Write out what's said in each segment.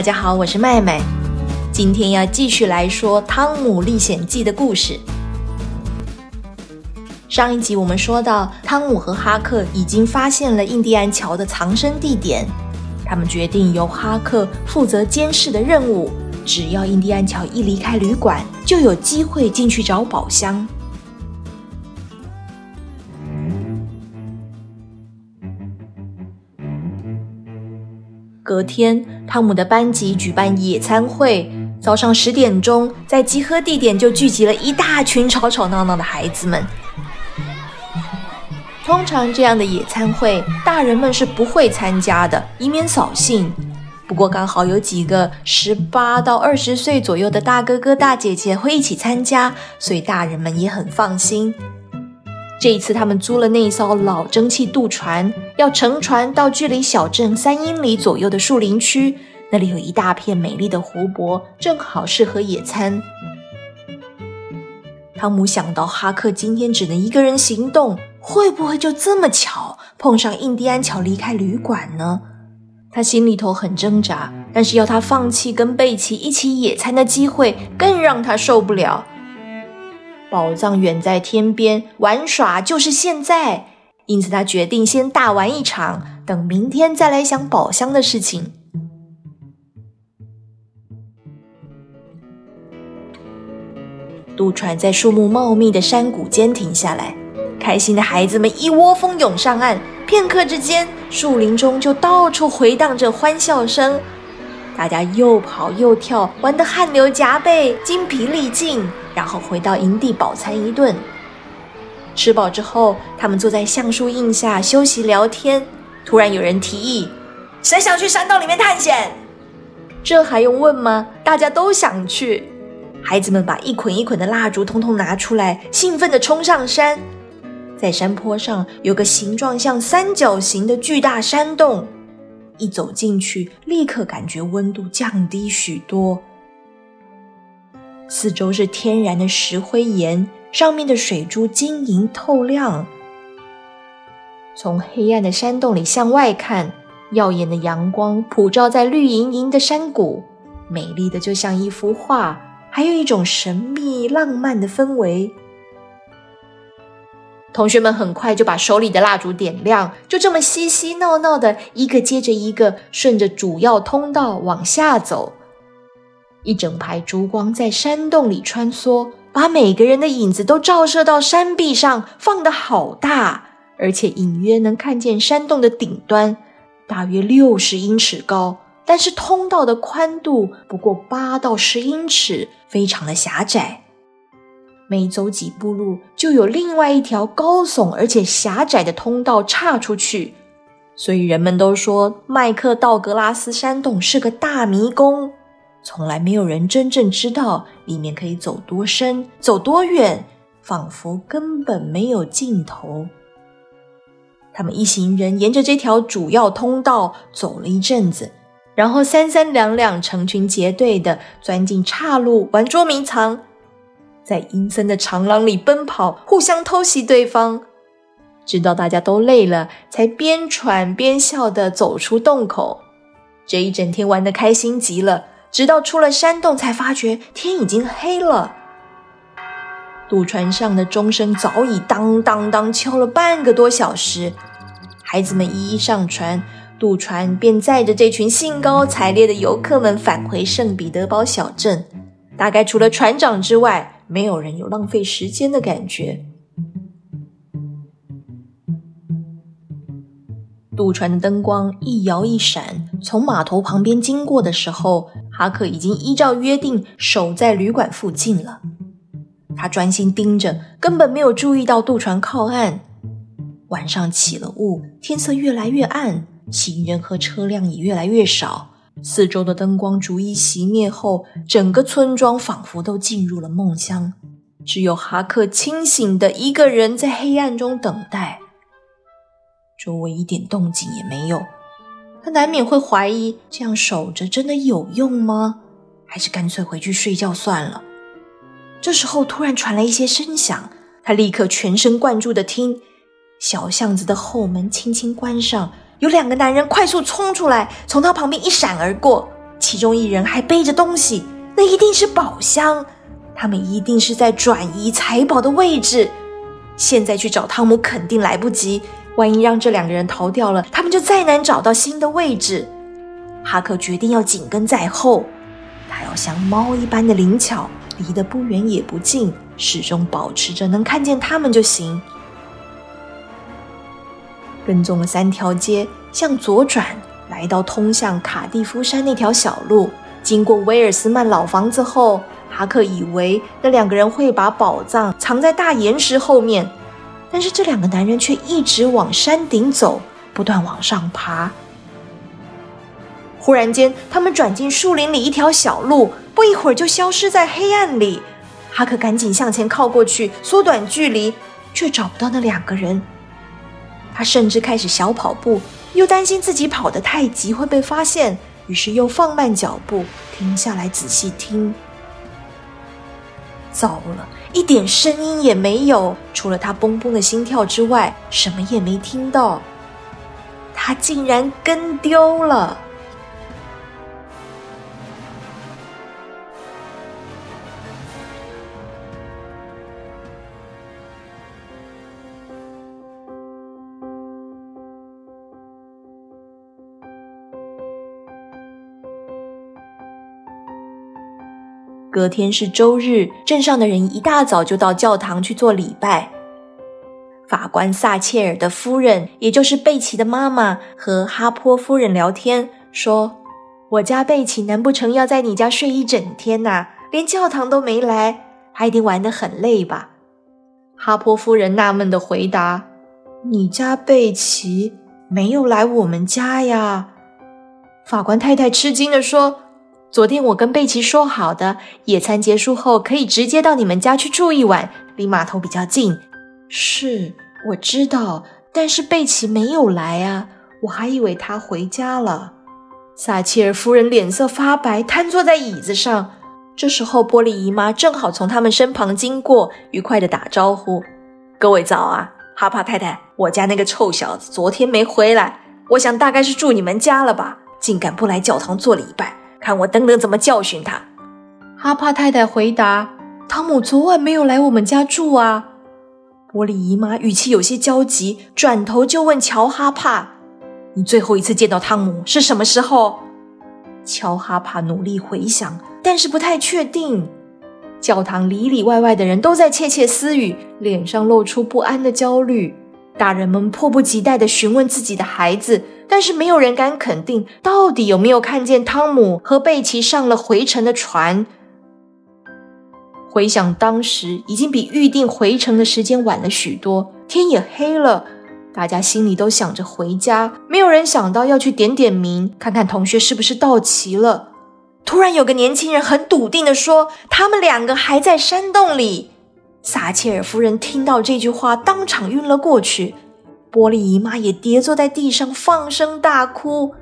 大家好，我是麦麦。今天要继续来说《汤姆历险记》的故事。上一集我们说到，汤姆和哈克已经发现了印第安桥的藏身地点，他们决定由哈克负责监视的任务。只要印第安桥一离开旅馆，就有机会进去找宝箱。隔天，汤姆的班级举办野餐会。早上十点钟，在集合地点就聚集了一大群吵吵闹闹的孩子们。通常这样的野餐会，大人们是不会参加的，以免扫兴。不过刚好有几个十八到二十岁左右的大哥哥大姐姐会一起参加，所以大人们也很放心。这一次，他们租了那一艘老蒸汽渡船，要乘船到距离小镇三英里左右的树林区。那里有一大片美丽的湖泊，正好适合野餐。汤姆想到哈克今天只能一个人行动，会不会就这么巧碰上印第安桥离开旅馆呢？他心里头很挣扎，但是要他放弃跟贝奇一起野餐的机会，更让他受不了。宝藏远在天边，玩耍就是现在。因此，他决定先大玩一场，等明天再来想宝箱的事情。渡船在树木茂密的山谷间停下来，开心的孩子们一窝蜂涌上岸。片刻之间，树林中就到处回荡着欢笑声。大家又跑又跳，玩得汗流浃背、精疲力尽，然后回到营地饱餐一顿。吃饱之后，他们坐在橡树荫下休息聊天。突然有人提议：“谁想去山洞里面探险？”这还用问吗？大家都想去。孩子们把一捆一捆的蜡烛通通拿出来，兴奋地冲上山。在山坡上有个形状像三角形的巨大山洞。一走进去，立刻感觉温度降低许多。四周是天然的石灰岩，上面的水珠晶莹透亮。从黑暗的山洞里向外看，耀眼的阳光普照在绿莹莹的山谷，美丽的就像一幅画，还有一种神秘浪漫的氛围。同学们很快就把手里的蜡烛点亮，就这么嬉嬉闹闹的，一个接着一个，顺着主要通道往下走。一整排烛光在山洞里穿梭，把每个人的影子都照射到山壁上，放得好大，而且隐约能看见山洞的顶端，大约六十英尺高，但是通道的宽度不过八到十英尺，非常的狭窄。每走几步路，就有另外一条高耸而且狭窄的通道岔出去，所以人们都说麦克道格拉斯山洞是个大迷宫，从来没有人真正知道里面可以走多深、走多远，仿佛根本没有尽头。他们一行人沿着这条主要通道走了一阵子，然后三三两两、成群结队的钻进岔路玩捉迷藏。在阴森的长廊里奔跑，互相偷袭对方，直到大家都累了，才边喘边笑地走出洞口。这一整天玩得开心极了，直到出了山洞，才发觉天已经黑了。渡船上的钟声早已当当当敲了半个多小时，孩子们一一上船，渡船便载着这群兴高采烈的游客们返回圣彼得堡小镇。大概除了船长之外。没有人有浪费时间的感觉。渡船的灯光一摇一闪，从码头旁边经过的时候，哈克已经依照约定守在旅馆附近了。他专心盯着，根本没有注意到渡船靠岸。晚上起了雾，天色越来越暗，行人和车辆也越来越少。四周的灯光逐一熄灭后，整个村庄仿佛都进入了梦乡，只有哈克清醒的一个人在黑暗中等待。周围一点动静也没有，他难免会怀疑：这样守着真的有用吗？还是干脆回去睡觉算了？这时候突然传来一些声响，他立刻全神贯注的听，小巷子的后门轻轻关上。有两个男人快速冲出来，从他旁边一闪而过。其中一人还背着东西，那一定是宝箱。他们一定是在转移财宝的位置。现在去找汤姆肯定来不及，万一让这两个人逃掉了，他们就再难找到新的位置。哈克决定要紧跟在后，他要像猫一般的灵巧，离得不远也不近，始终保持着能看见他们就行。跟踪了三条街，向左转，来到通向卡蒂夫山那条小路。经过威尔斯曼老房子后，哈克以为那两个人会把宝藏藏在大岩石后面，但是这两个男人却一直往山顶走，不断往上爬。忽然间，他们转进树林里一条小路，不一会儿就消失在黑暗里。哈克赶紧向前靠过去，缩短距离，却找不到那两个人。他甚至开始小跑步，又担心自己跑得太急会被发现，于是又放慢脚步，停下来仔细听。糟了，一点声音也没有，除了他嘣嘣的心跳之外，什么也没听到。他竟然跟丢了。隔天是周日，镇上的人一大早就到教堂去做礼拜。法官撒切尔的夫人，也就是贝奇的妈妈，和哈坡夫人聊天，说：“我家贝奇难不成要在你家睡一整天呐？连教堂都没来，他一定玩得很累吧？”哈坡夫人纳闷的回答：“你家贝奇没有来我们家呀？”法官太太吃惊的说。昨天我跟贝奇说好的，野餐结束后可以直接到你们家去住一晚，离码头比较近。是，我知道，但是贝奇没有来啊，我还以为他回家了。撒切尔夫人脸色发白，瘫坐在椅子上。这时候，波利姨妈正好从他们身旁经过，愉快的打招呼：“各位早啊，哈帕太太，我家那个臭小子昨天没回来，我想大概是住你们家了吧，竟敢不来教堂做礼拜。”看我等等怎么教训他！哈帕太太回答：“汤姆昨晚没有来我们家住啊。”波利姨妈语气有些焦急，转头就问乔哈帕：“你最后一次见到汤姆是什么时候？”乔哈帕努力回想，但是不太确定。教堂里里外外的人都在窃窃私语，脸上露出不安的焦虑。大人们迫不及待地询问自己的孩子。但是没有人敢肯定，到底有没有看见汤姆和贝奇上了回程的船。回想当时，已经比预定回程的时间晚了许多，天也黑了，大家心里都想着回家，没有人想到要去点点名，看看同学是不是到齐了。突然，有个年轻人很笃定地说：“他们两个还在山洞里。”撒切尔夫人听到这句话，当场晕了过去。玻璃姨妈也跌坐在地上，放声大哭。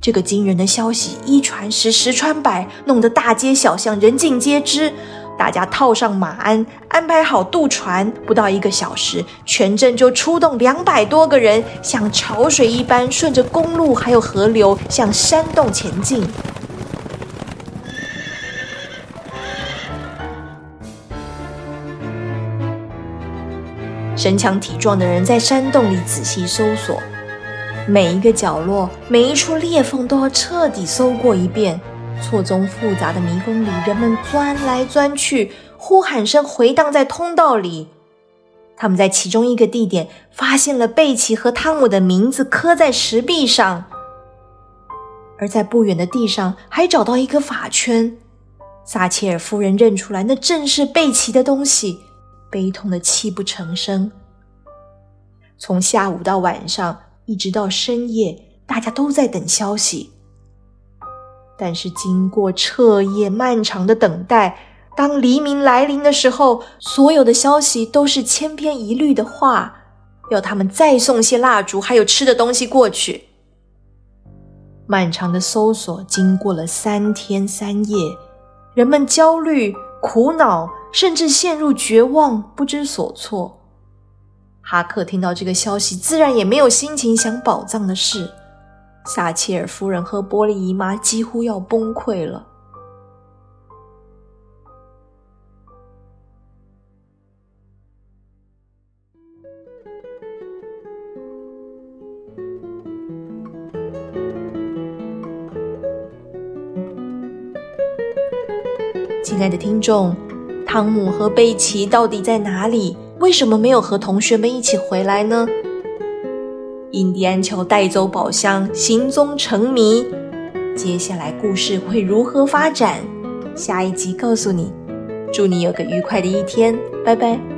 这个惊人的消息一传十，十传百，弄得大街小巷人尽皆知。大家套上马鞍，安排好渡船，不到一个小时，全镇就出动两百多个人，像潮水一般顺着公路还有河流向山洞前进。身强体壮的人在山洞里仔细搜索，每一个角落、每一处裂缝都要彻底搜过一遍。错综复杂的迷宫里，人们钻来钻去，呼喊声回荡在通道里。他们在其中一个地点发现了贝奇和汤姆的名字刻在石壁上，而在不远的地上还找到一个法圈。撒切尔夫人认出来，那正是贝奇的东西。悲痛的泣不成声。从下午到晚上，一直到深夜，大家都在等消息。但是经过彻夜漫长的等待，当黎明来临的时候，所有的消息都是千篇一律的话，要他们再送些蜡烛还有吃的东西过去。漫长的搜索经过了三天三夜，人们焦虑、苦恼。甚至陷入绝望，不知所措。哈克听到这个消息，自然也没有心情想宝藏的事。撒切尔夫人和波利姨妈几乎要崩溃了。亲爱的听众，汤姆和贝奇到底在哪里？为什么没有和同学们一起回来呢？印第安乔带走宝箱，行踪成谜。接下来故事会如何发展？下一集告诉你。祝你有个愉快的一天，拜拜。